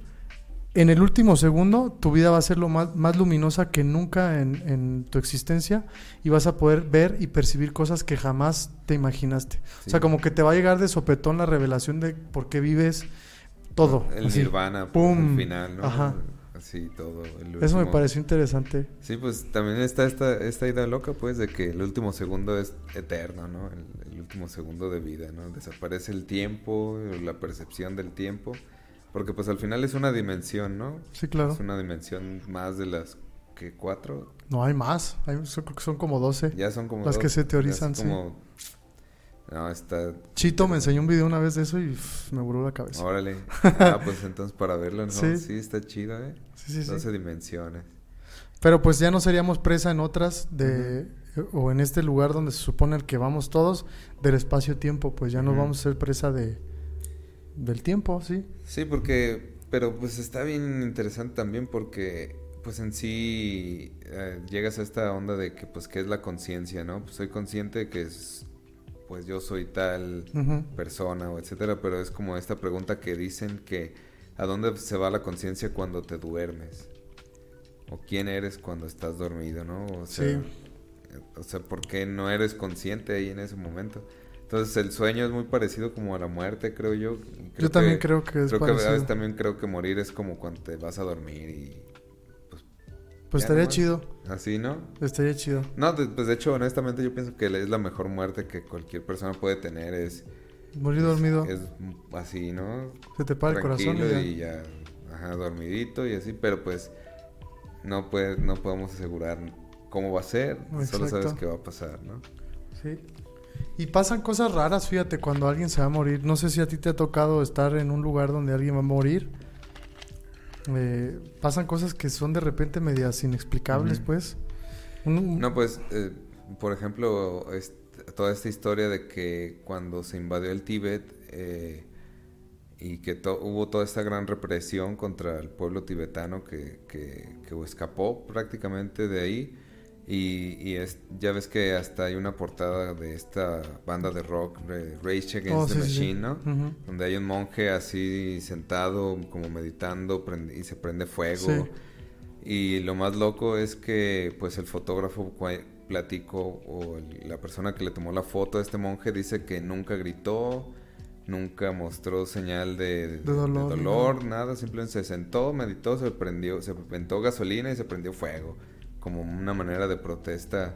en el último segundo tu vida va a ser lo más, más luminosa que nunca en, en tu existencia y vas a poder ver y percibir cosas que jamás te imaginaste. O sea, como que te va a llegar de sopetón la revelación de por qué vives todo. El así. nirvana, Pum. al final, ¿no? Ajá. Así todo. el Eso me pareció interesante. Sí, pues también está esta, esta idea loca, pues, de que el último segundo es eterno, ¿no? El, el último segundo de vida, ¿no? Desaparece el tiempo, la percepción del tiempo, porque pues al final es una dimensión, ¿no? Sí, claro. Es una dimensión más de las que cuatro, No hay más, hay, son, son como 12. ya son como Las que se teorizan, como- No, está... Chito me enseñó un video una vez de eso y pff, me voló la cabeza. Órale. <laughs> Ah, pues entonces para verlo, ¿no? Sí. Sí, está chido, ¿eh? Sí, sí, sí. 12 dimensiones. Pero pues ya no seríamos presa en otras de o en este lugar donde se supone el que vamos todos del espacio-tiempo, pues ya no vamos a ser presa de del tiempo, sí. Sí, porque, pero pues está bien interesante también porque, pues en sí eh, llegas a esta onda de que, pues, ¿qué es la conciencia, no? Pues soy consciente de que es, pues yo soy tal persona o etcétera, pero es como esta pregunta que dicen que, ¿a dónde se va la conciencia cuando te duermes? O quién eres cuando estás dormido, ¿no? O sea, Sí. o sea, ¿por qué no eres consciente ahí en ese momento? Entonces el sueño es muy parecido como a la muerte, creo yo. Creo Yo también que- creo que es Creo que a veces también creo que morir es como cuando te vas a dormir y Pues estaría nomás. chido, así, ¿no? estaría chido. No, de- pues de hecho, honestamente yo pienso que es la mejor muerte que cualquier persona puede tener es Morir dormido, es así, ¿no? se te para el corazón y ya. y ya, ajá, dormidito y así, pero pues no puede, no podemos asegurar cómo va a ser, solo sabes qué va a pasar, ¿no? Sí. Y pasan cosas raras, fíjate, cuando alguien se va a morir. No sé si a ti te ha tocado estar en un lugar donde alguien va a morir. Eh, pasan cosas que son de repente medias inexplicables, pues. No, pues, eh, por ejemplo, toda esta historia de que cuando se invadió el Tíbet eh, y que to- hubo toda esta gran represión contra el pueblo tibetano que, que- que escapó prácticamente de ahí. Y, y es, ya ves que hasta hay una portada de esta banda de rock, Rage Against Oh, the sí, sí, sí. Machine, ¿no? Donde hay un monje así sentado, como meditando, prende- y se prende fuego. Sí. Y lo más loco es que, pues, el fotógrafo platicó, o el- la persona que le tomó la foto a este monje dice que nunca gritó, nunca mostró señal de, de- de dolor, dolor, nada, simplemente se sentó, meditó, se prendió, se aventó gasolina y se prendió fuego, como una manera de protesta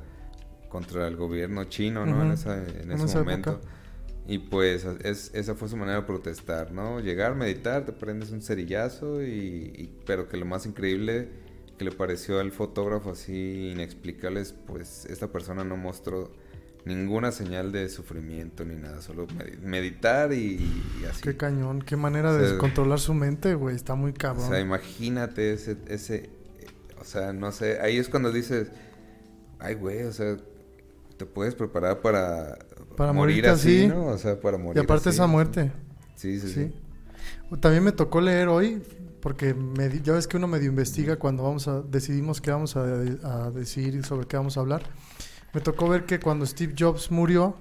contra el gobierno chino, ¿no? En, esa, en En ese esa momento. época. Y pues es, esa fue su manera de protestar, ¿no? Llegar, meditar, te prendes un cerillazo y, y- pero que lo más increíble que le pareció al fotógrafo así inexplicable es pues esta persona no mostró ninguna señal de sufrimiento ni nada, solo medi- meditar y, y así. Qué cañón, qué manera O de sea, controlar su mente, güey. Está muy O cabrón. sea, imagínate ese, ese, o sea, no sé, ahí es cuando dices, ay, güey, o sea, te puedes preparar para, Para morir morirte así, así. ¿no? O sea, para morir Y aparte así. esa muerte. Sí, sí, sí. Sí. También me tocó leer hoy, porque me ya ves que uno medio investiga cuando vamos a decidimos qué vamos a, a decir y sobre qué vamos a hablar. Me tocó ver que cuando Steve Jobs murió,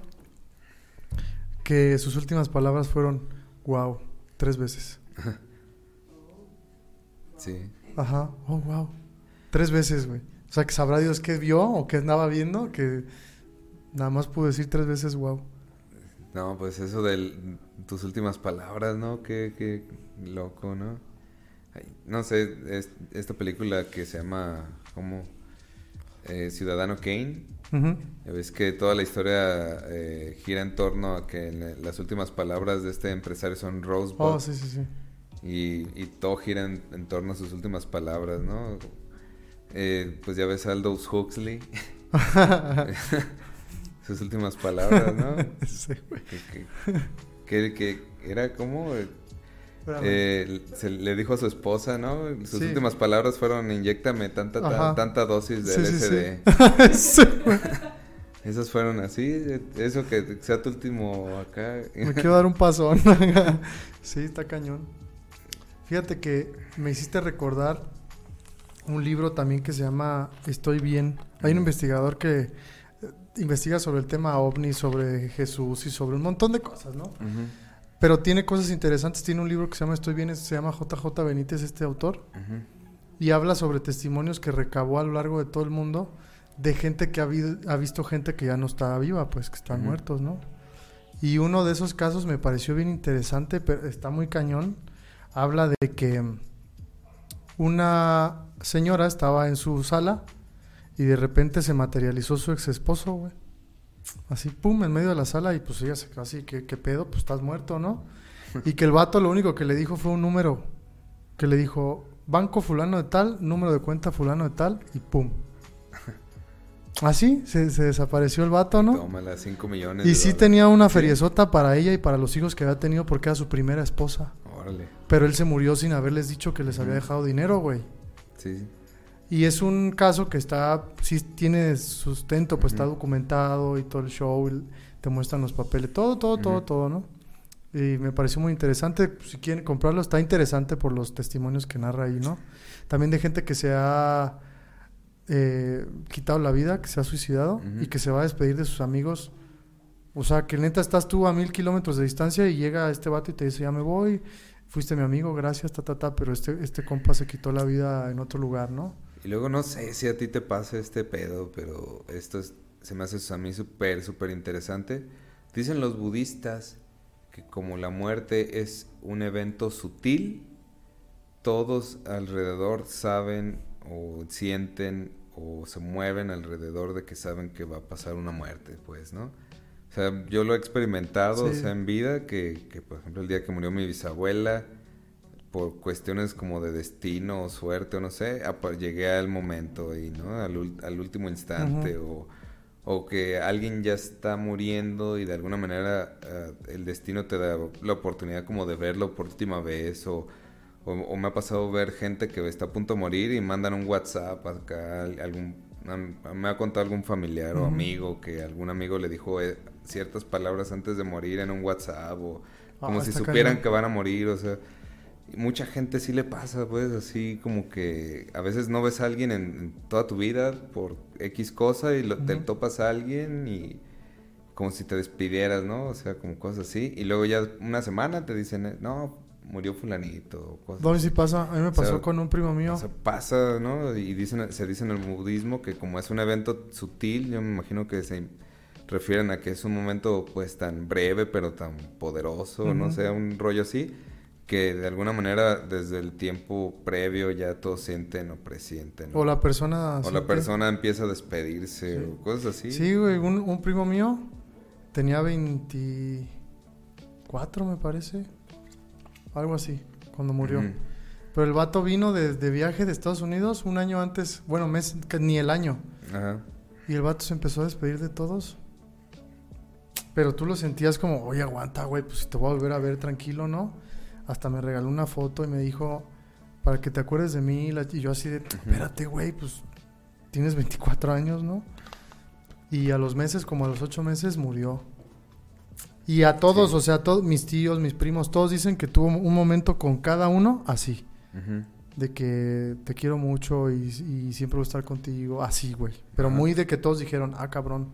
que sus últimas palabras fueron wow, tres veces. <laughs> Sí. Ajá, oh wow, tres veces, güey. O sea, que sabrá Dios qué vio o qué andaba viendo, que nada más pudo decir tres veces wow. No, pues eso de tus últimas palabras, ¿no? Qué, qué loco, ¿no? Ay, no sé, es- esta película que se llama, ¿cómo? Eh, Ciudadano Kane. Ujú. Ya Ves que toda la historia eh, gira en torno a que la- las últimas palabras de este empresario son Rosebud. Oh, sí, sí, sí. y, y todo gira en, en torno a sus últimas palabras, ¿no? Eh, pues ya ves a Aldous Huxley. <laughs> sus últimas palabras, ¿no? <laughs> Sí, güey. Que, que, era como... eh, eh, se le dijo a su esposa, ¿no? Sus Sí. últimas palabras fueron inyectame tanta, ta- tanta dosis de LSD. sí. <laughs> Esas fueron así, eh, eso que sea tu último acá. Me quiero dar un pasón. sí, está cañón. Fíjate que me hiciste recordar un libro también que se llama Estoy bien. Hay un Ujú. investigador que eh, investiga sobre el tema ovni, sobre Jesús y sobre un montón de cosas, ¿no? Pero tiene cosas interesantes. Tiene un libro que se llama Estoy bien, se llama JJ Benítez, este autor, y habla sobre testimonios que recabó a lo largo de todo el mundo de gente que ha, vi- ha visto gente que ya no está viva, pues que están muertos, ¿no? Y uno de esos casos me pareció bien interesante, pero está muy cañón. Habla de que una señora estaba en su sala y de repente se materializó su ex esposo, güey. Así, pum, en medio de la sala y pues ella se quedó así, ¿qué, qué pedo? Pues estás muerto, ¿no? <laughs> Y que el vato lo único que le dijo fue un número, que le dijo, banco fulano de tal, número de cuenta fulano de tal y pum. <laughs> Así, se, se desapareció el vato, ¿no? Tómala, 5 millones. Y de sí dólares. tenía una feriezota para ella y para los hijos que había tenido porque era su primera esposa. Órale. Pero él se murió sin haberles dicho que les había dejado dinero, güey. Sí. Y es un caso que está, sí tiene sustento, pues está documentado y todo el show, te muestran los papeles, todo, todo, todo, todo, ¿no? Y me pareció muy interesante, si quieren comprarlo, está interesante por los testimonios que narra ahí, ¿no? También de gente que se ha eh, quitado la vida, que se ha suicidado y que se va a despedir de sus amigos. O sea, que neta estás tú a mil kilómetros de distancia y llega este vato y te dice, ya me voy, fuiste mi amigo, gracias, ta, ta, ta, pero este, este compa se quitó la vida en otro lugar, ¿no? Y luego no sé si a ti te pasa este pedo, pero esto es- se me hace a mí súper, súper interesante. Dicen los budistas que como la muerte es un evento sutil, todos alrededor saben o sienten o se mueven alrededor de que saben que va a pasar una muerte, pues, ¿no? O sea, yo lo he experimentado, o sea, en vida, que, que, por ejemplo el día que murió mi bisabuela, por cuestiones como de destino o suerte o no sé, llegué al momento y no al, al último instante o, o que alguien ya está muriendo y de alguna manera eh, el destino te da la oportunidad como de verlo por última vez o, o, o me ha pasado ver gente que está a punto de morir y mandan un WhatsApp acá al- algún me ha contado algún familiar o amigo que algún amigo le dijo eh, ciertas palabras antes de morir en un WhatsApp o Ah, como si está supieran que van a morir, o sea, y mucha gente sí le pasa, pues, así como que a veces no ves a alguien en, en toda tu vida por X cosa y lo- te Ujú. topas a alguien y como si te despidieras, ¿no? O sea, como cosas así. Y luego ya una semana te dicen, eh, no, murió fulanito, cosas No, sí pasa. A mí me pasó sea, con un primo mío. o sea, pasa, ¿no? Y dicen, se dice en el budismo que como es un evento sutil, yo me imagino que se refieren a que es un momento pues tan breve pero tan poderoso, no Ujú. sé, un rollo así, que de alguna manera desde el tiempo previo ya todos sienten o presienten. ¿no? o la persona... O la persona empieza a despedirse Sí. o cosas así. Sí, güey. Un, un primo mío tenía 24, me parece. Algo así, cuando murió. Ujú. Pero el vato vino de, de viaje de Estados Unidos un año antes. Bueno, mes, ni el año. Ajá. Y el vato se empezó a despedir de todos. Pero tú lo sentías como, oye, aguanta, güey, pues si te voy a volver a ver tranquilo, ¿no? Hasta me regaló una foto y me dijo, para que te acuerdes de mí. Y yo así de, espérate, güey, pues tienes 24 años, ¿no? Y a los meses, como a los ocho meses, murió. Y a todos, Sí. o sea, todos mis tíos, mis primos, todos dicen que tuvo un momento con cada uno así. De que te quiero mucho y, y siempre voy a estar contigo. Así, güey. Pero muy de que todos dijeron, ah, cabrón.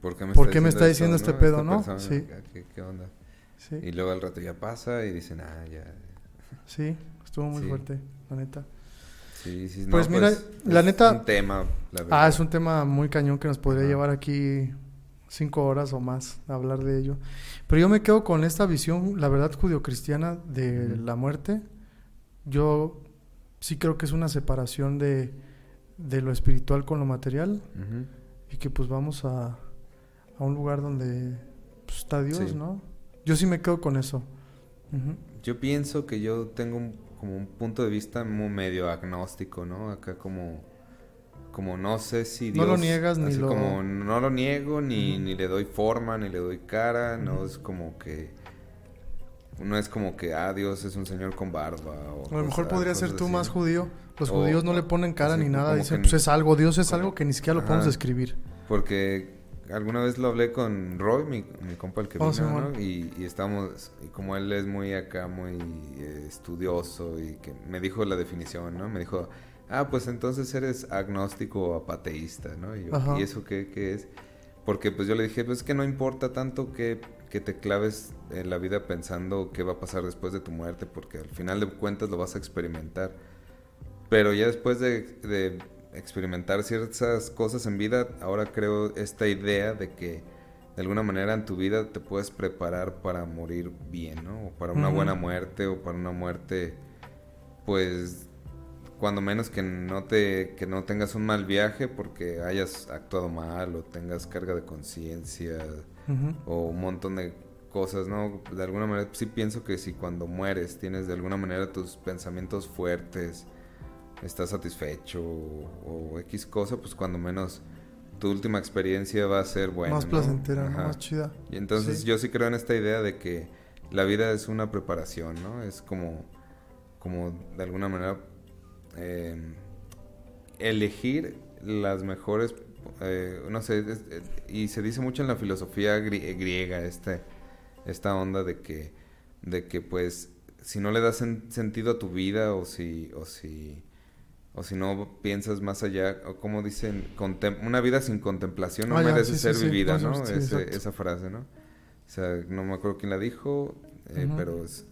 ¿Por qué me, ¿Por está, qué me está diciendo este pedo, no? persona, Sí. ¿qué, qué onda? Sí, Y luego al rato ya pasa y dicen, ah, ya. sí, estuvo muy Sí. fuerte, la neta. Sí, sí, no, Pues mira, la es neta- un tema, la verdad. Ah, es un tema muy cañón que nos podría Ajá. llevar aquí cinco horas o más a hablar de ello. Pero yo me quedo con esta visión, la verdad, judio-cristiana de la muerte. Yo sí creo que es una separación de, de lo espiritual con lo material y que pues vamos a, a un lugar donde pues, está Dios, Sí. ¿no? Yo sí me quedo con eso. Yo pienso que yo tengo un- como un punto de vista muy medio agnóstico, ¿no? Acá como, como no sé si No Dios... lo niegas ni lo- como no lo niego, ni, ni le doy forma, ni le doy cara, no es como que... No es como que, ah, Dios es un señor con barba. O A lo mejor podría ser tú así, más ¿no? judío. Los O- judíos no le ponen cara así ni nada. Dicen, pues es algo. Dios es como- algo que ni siquiera lo podemos describir. Porque alguna vez lo hablé con Roy, mi, mi compa el que Oh, vino. ¿no? Y, y estábamos, y como él es muy acá, muy eh, estudioso, y que me dijo la definición, ¿no? Me dijo, ah, pues entonces eres agnóstico o apateísta, ¿no? Y yo, Ajá. ¿y eso qué, qué es? Porque pues yo le dije, pues es que no importa tanto que, que te claves en la vida pensando qué va a pasar después de tu muerte, porque al final de cuentas lo vas a experimentar. Pero ya después de, de experimentar ciertas cosas en vida, ahora creo esta idea de que de alguna manera en tu vida te puedes preparar para morir bien, ¿no? O para una buena muerte o para una muerte, pues, cuando menos que no te que no tengas un mal viaje porque hayas actuado mal o tengas carga de conciencia o un montón de cosas, ¿no? De alguna manera sí pienso que si cuando mueres tienes de alguna manera tus pensamientos fuertes, estás satisfecho o, o X cosa, pues cuando menos tu última experiencia va a ser buena. más ¿no? placentera, más chida. Y entonces Sí. yo sí creo en esta idea de que la vida es una preparación, ¿no? Es como, como de alguna manera eh, elegir las mejores, eh, no sé, es- y se dice mucho en la filosofía gri- griega este, esta onda de que, de que pues si no le das sen- sentido a tu vida o si, o si, o si no piensas más allá, o como dicen, una vida sin contemplación no Ah, merece sí, ser sí, vivida, ¿no? Ese- esa frase, ¿no? O sea, no me acuerdo quién la dijo, eh, pero es,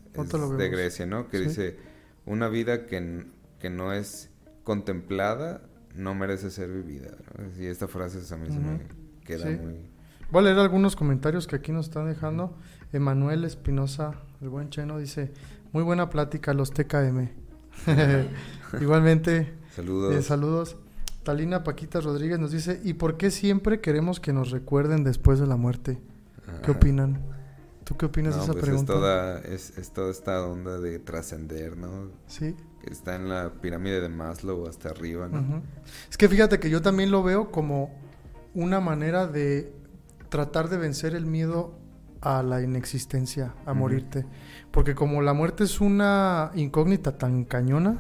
de. Grecia, ¿no? Que dice, una vida que, que no es contemplada no merece ser vivida, ¿no? Y esta frase a mí se me queda muy... Voy a leer algunos comentarios que aquí nos están dejando. Emanuel Espinosa, el buen cheno, dice: Muy buena plática, los TKM. <laughs> Igualmente, Saludos. eh, saludos. Talina Paquita Rodríguez nos dice: ¿Y por qué siempre queremos que nos recuerden después de la muerte? ¿Qué opinan? ¿Tú qué opinas No, de esa pues pregunta? Es toda, es, es toda esta onda de trascender, ¿no? Sí. Que está en la pirámide de Maslow hasta arriba, ¿no? Es que fíjate que yo también lo veo como una manera de tratar de vencer el miedo a la inexistencia, a morirte. Porque como la muerte es una incógnita tan cañona,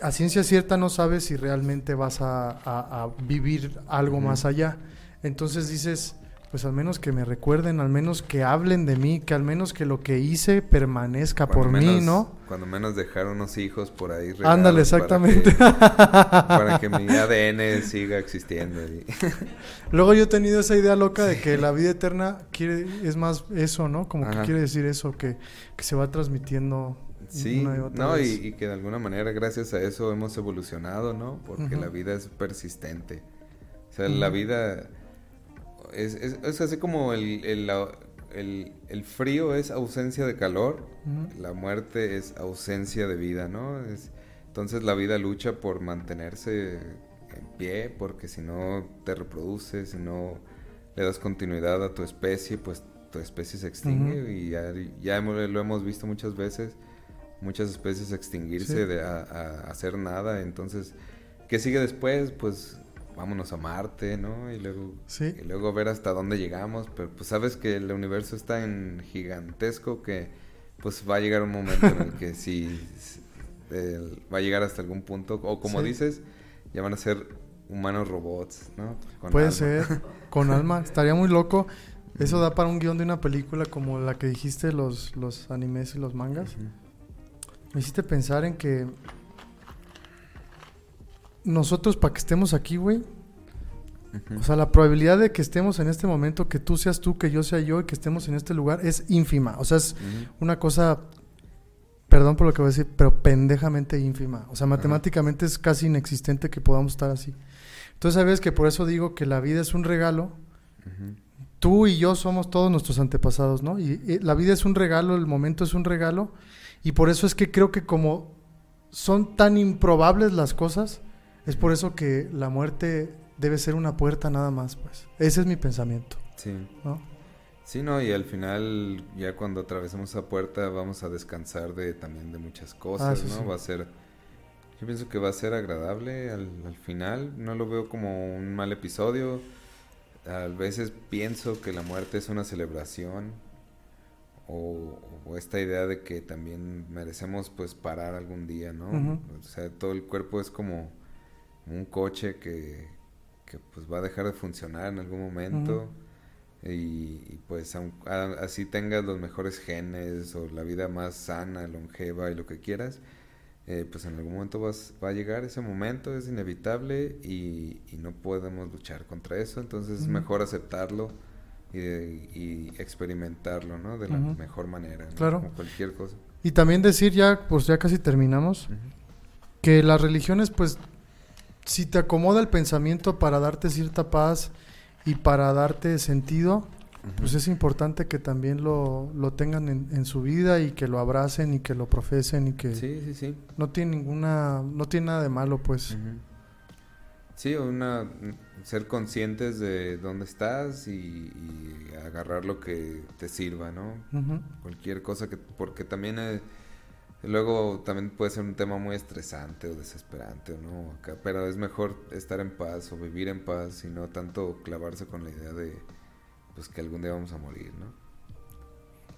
a ciencia cierta no sabes si realmente vas a, a- a vivir algo más allá. Entonces dices, pues al menos que me recuerden, al menos que hablen de mí, que al menos que lo que hice permanezca Cuando por mí, ¿no? Cuando menos dejar unos hijos por ahí. Ándale, para exactamente. que- <laughs> Para que, mi ADN siga existiendo. y- <laughs> Luego yo he tenido esa idea loca de que la vida eterna quiere es más eso, ¿no? Como que quiere decir eso, que, que se va transmitiendo Sí, una y otra no, y, vez. y que de alguna manera gracias a eso hemos evolucionado, ¿no? Porque la vida es persistente. O sea, la vida es, es, es así como el, el, el- el frío es ausencia de calor, la muerte es ausencia de vida, ¿no? Es, entonces la vida lucha por mantenerse en pie, porque si no te reproduces, si no le das continuidad a tu especie, pues tu especie se extingue y ya, ya hemos- lo hemos visto muchas veces, muchas especies extinguirse Sí. de a, a hacer nada, entonces, ¿qué sigue después? Pues vámonos a Marte, ¿no? Y luego, Sí. y luego ver hasta dónde llegamos, pero pues sabes que el universo está en gigantesco que pues va a llegar un momento en el que <laughs> sí el- va a llegar hasta algún punto, o como Sí. dices, ya van a ser humanos robots, ¿no? Puede ser, <laughs> con alma, estaría muy loco. Eso da para un guion de una película como la que dijiste, los, los animes y los mangas. Me hiciste pensar en que nosotros para que estemos aquí, güey, o sea, la probabilidad de que estemos en este momento, que tú seas tú, que yo sea yo y que estemos en este lugar es ínfima. O sea, es una cosa, perdón por lo que voy a decir, pero pendejamente ínfima. O sea, matemáticamente es casi inexistente que podamos estar así. Entonces, sabes que por eso digo que la vida es un regalo. Tú y yo somos todos nuestros antepasados, ¿no? y la vida es un regalo, el momento es un regalo. Y por eso es que creo que como son tan improbables las cosas, es por eso que la muerte debe ser una puerta nada más, pues. Ese es mi pensamiento. Sí. ¿no? Sí, no, y al final, ya cuando atravesemos esa puerta, vamos a descansar de también de muchas cosas, ah, ¿no? Va a ser. Yo pienso que va a ser agradable al, final. No lo veo como un mal episodio. A veces pienso que la muerte es una celebración. O, esta idea de que también merecemos pues parar algún día, ¿no? O sea, todo el cuerpo es como un coche que, que pues va a dejar de funcionar en algún momento. y, pues así tengas los mejores genes o la vida más sana, longeva y lo que quieras, eh, pues en algún momento vas, va a llegar ese momento, es inevitable y, no podemos luchar contra eso, entonces es mejor aceptarlo y, experimentarlo, ¿no? De la mejor manera, claro. como cualquier cosa. Y también decir ya, pues ya casi terminamos, que las religiones pues si te acomoda el pensamiento para darte cierta paz y para darte sentido, pues es importante que también lo, lo tengan en, su vida y que lo abracen y que lo profesen y que sí, sí, sí. no tiene ninguna, no tiene nada de malo, pues. Sí, una ser conscientes de dónde estás y, agarrar lo que te sirva, ¿no? Cualquier cosa que, porque también eh, Luego también puede ser un tema muy estresante o desesperante, ¿no? Acá, pero es mejor estar en paz o vivir en paz y no tanto clavarse con la idea de pues que algún día vamos a morir, ¿no?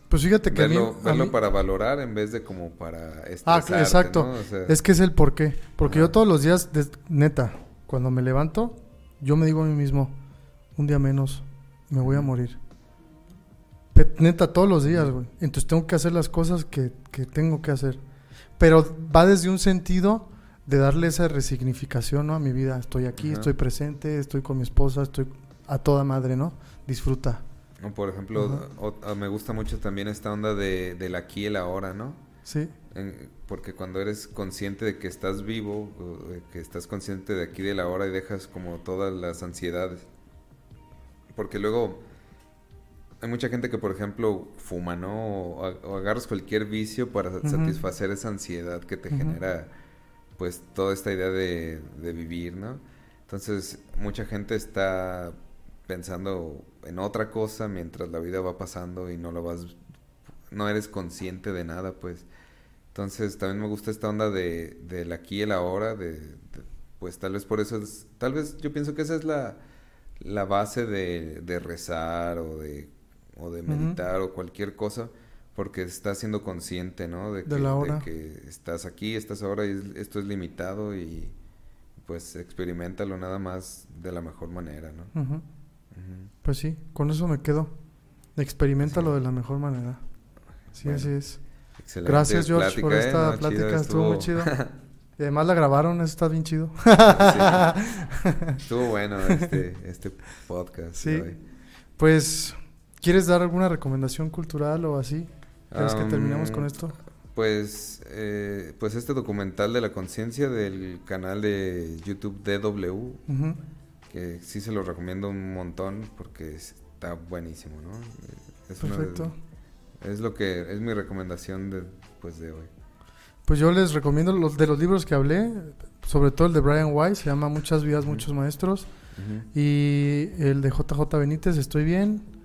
Pues fíjate que verlo, verlo para valorar en vez de como para Ah, exacto. es que es el por qué. Porque yo todos los días, neta, cuando me levanto, yo me digo a mí mismo, un día menos, me voy a morir neta, todos los días, güey. Entonces tengo que hacer las cosas que, tengo que hacer. Pero va desde un sentido de darle esa resignificación ¿no? a mi vida. Estoy aquí, estoy presente, estoy con mi esposa, estoy a toda madre, ¿no? Disfruta. Por ejemplo, ah, me gusta mucho también esta onda de, del aquí y el ahora, ¿no? Sí. porque cuando eres consciente de que estás vivo, que estás consciente de aquí y de la hora y dejas como todas las ansiedades. Porque luego hay mucha gente que, por ejemplo, fuma, ¿no? O, agarras cualquier vicio para satisfacer esa ansiedad que te genera, pues, toda esta idea de, vivir, ¿no? Entonces, mucha gente está pensando en otra cosa mientras la vida va pasando y no lo vas, no eres consciente de nada, pues. Entonces, también me gusta esta onda de, del aquí y el ahora, de, pues tal vez por eso es, tal vez yo pienso que esa es la, la base de, de rezar o de o de meditar o cualquier cosa, porque estás siendo consciente, ¿no? De que, estás aquí, estás ahora y esto es limitado y pues experimentalo nada más de la mejor manera, ¿no? Pues sí, con eso me quedo. Experimentalo de la mejor manera. Sí, así es. Gracias, George, por esta ¿eh? plática. estuvo... muy chido. <laughs> Y además la grabaron, eso está bien chido. <laughs> Estuvo bueno este, este podcast. Sí. Pues ¿Quieres dar alguna recomendación cultural o así? ¿Quieres que terminamos con esto? Pues, eh, pues este documental de la conciencia del canal de YouTube DW, que sí se lo recomiendo un montón porque está buenísimo, ¿no? Es Perfecto. es lo que es mi recomendación de, pues, de hoy. Pues yo les recomiendo los de los libros que hablé, sobre todo el de Brian White, se llama Muchas vidas, muchos maestros, y el de JJ Benítez, Estoy bien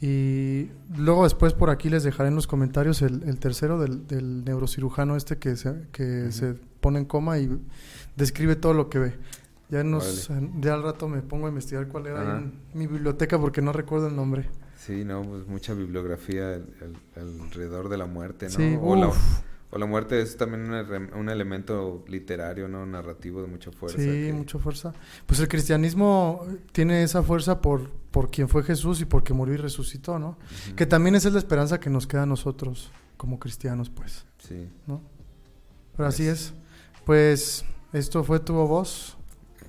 y luego después por aquí les dejaré en los comentarios el, tercero del, neurocirujano este que, se, que se pone en coma y describe todo lo que ve. Ya, nos, ya al rato me pongo a investigar cuál era en mi biblioteca porque no recuerdo el nombre. Sí, no, pues mucha bibliografía alrededor de la muerte, ¿no? o, la, O la muerte es también un, un, elemento literario, ¿no? Narrativo de mucha fuerza. Sí, mucha fuerza. Pues el cristianismo tiene esa fuerza por, por quien fue Jesús y porque murió y resucitó, ¿no? Que también esa es la esperanza que nos queda a nosotros como cristianos, pues. Sí. ¿No? Pero así es. Pues esto fue tu voz.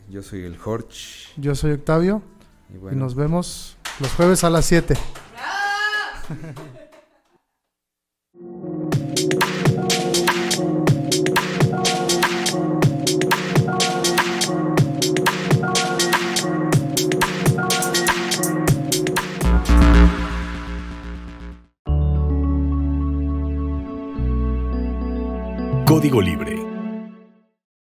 Yo soy el Jorge. Yo soy Octavio. Y, y nos vemos los jueves a las 7. <laughs> Código Libre